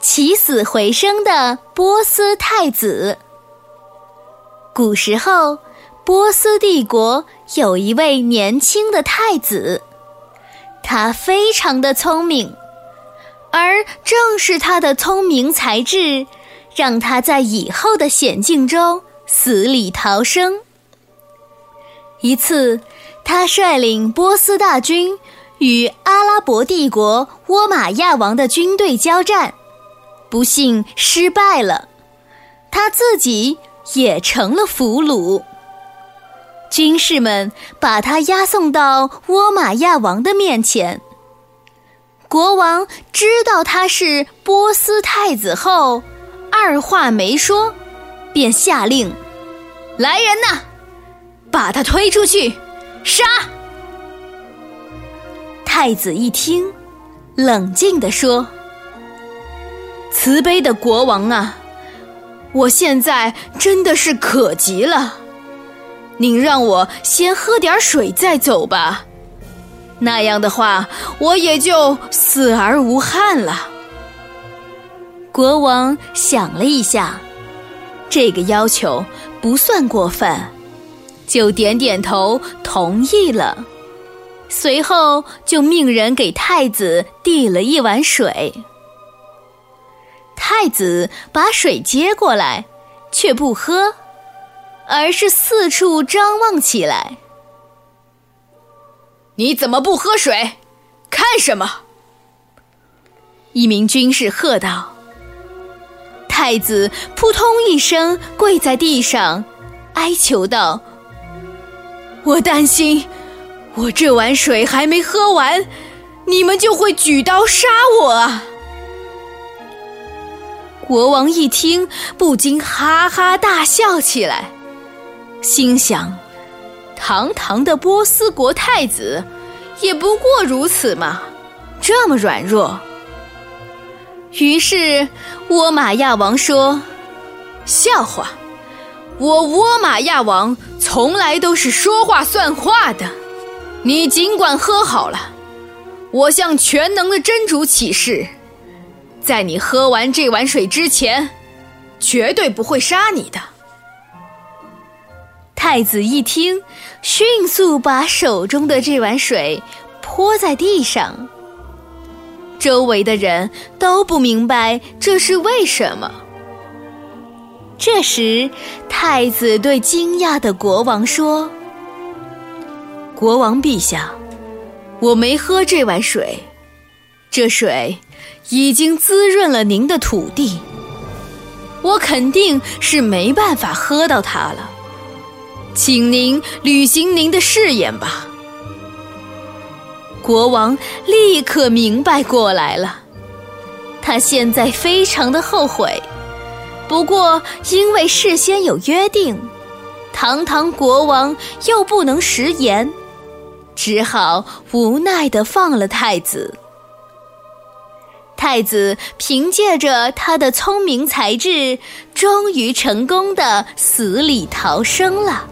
起死回生的波斯太子。古时候，波斯帝国有一位年轻的太子，他非常的聪明，而正是他的聪明才智，让他在以后的险境中死里逃生。一次，他率领波斯大军与阿拉伯帝国倭马亚王的军队交战，不幸失败了，他自己也成了俘虏。军士们把他押送到倭马亚王的面前。国王知道他是波斯太子后，二话没说，便下令：“来人呐！”把他推出去，杀！太子一听，冷静地说：“慈悲的国王啊，我现在真的是渴极了，您让我先喝点水再走吧。那样的话，我也就死而无憾了。”国王想了一下，这个要求不算过分。就点点头同意了，随后就命人给太子递了一碗水。太子把水接过来，却不喝，而是四处张望起来。你怎么不喝水？看什么？一名军士喝道。太子扑通一声跪在地上，哀求道。我担心，我这碗水还没喝完，你们就会举刀杀我啊！国王一听，不禁哈哈大笑起来，心想：堂堂的波斯国太子，也不过如此嘛，这么软弱。于是，倭马亚王说：“笑话。”我倭马亚王从来都是说话算话的，你尽管喝好了。我向全能的真主起誓，在你喝完这碗水之前，绝对不会杀你的。太子一听，迅速把手中的这碗水泼在地上。周围的人都不明白这是为什么。这时，太子对惊讶的国王说：“国王陛下，我没喝这碗水，这水已经滋润了您的土地，我肯定是没办法喝到它了，请您履行您的誓言吧。”国王立刻明白过来了，他现在非常的后悔。不过，因为事先有约定，堂堂国王又不能食言，只好无奈的放了太子。太子凭借着他的聪明才智，终于成功的死里逃生了。